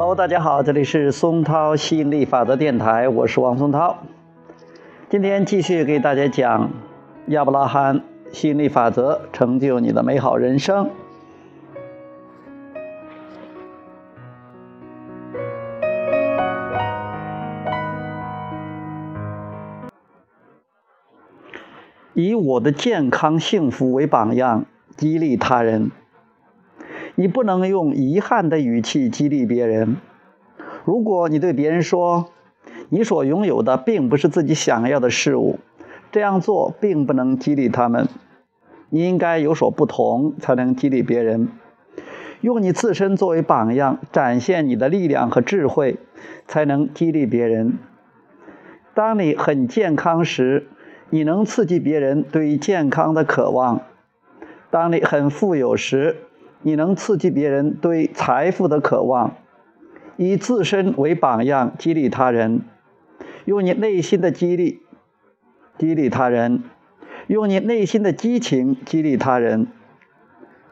Hello，大家好，这里是松涛吸引力法则电台，我是王松涛。今天继续给大家讲亚伯拉罕吸引力法则，成就你的美好人生。以我的健康幸福为榜样，激励他人。你不能用遗憾的语气激励别人。如果你对别人说，你所拥有的并不是自己想要的事物，这样做并不能激励他们。你应该有所不同，才能激励别人。用你自身作为榜样，展现你的力量和智慧，才能激励别人。当你很健康时，你能刺激别人对健康的渴望；当你很富有时，你能刺激别人对财富的渴望。以自身为榜样，激励他人；用你内心的激励激励他人；用你内心的激情激励他人。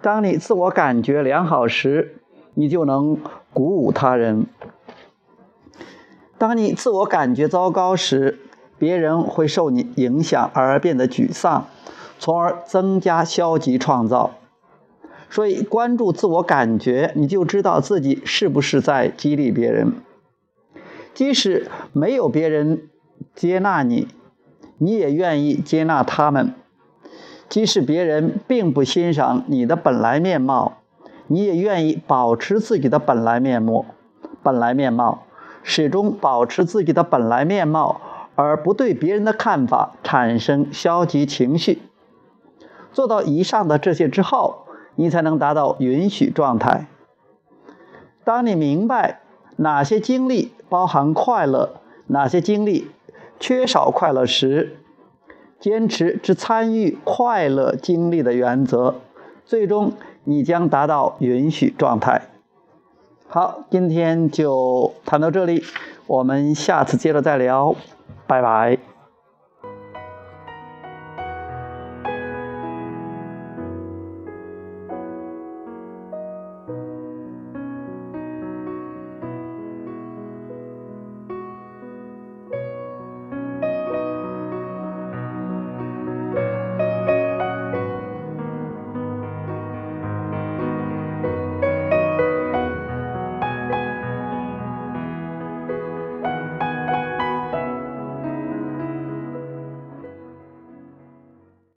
当你自我感觉良好时，你就能鼓舞他人；当你自我感觉糟糕时，别人会受你影响而变得沮丧，从而增加消极创造。所以，关注自我感觉，你就知道自己是不是在激励别人。即使没有别人接纳你，你也愿意接纳他们；即使别人并不欣赏你的本来面貌，你也愿意保持自己的本来面目、本来面貌，始终保持自己的本来面貌。而不对别人的看法产生消极情绪。做到以上的这些之后，你才能达到允许状态。当你明白哪些经历包含快乐，哪些经历缺少快乐时，坚持只参与快乐经历的原则，最终你将达到允许状态。好，今天就谈到这里，我们下次接着再聊。拜拜。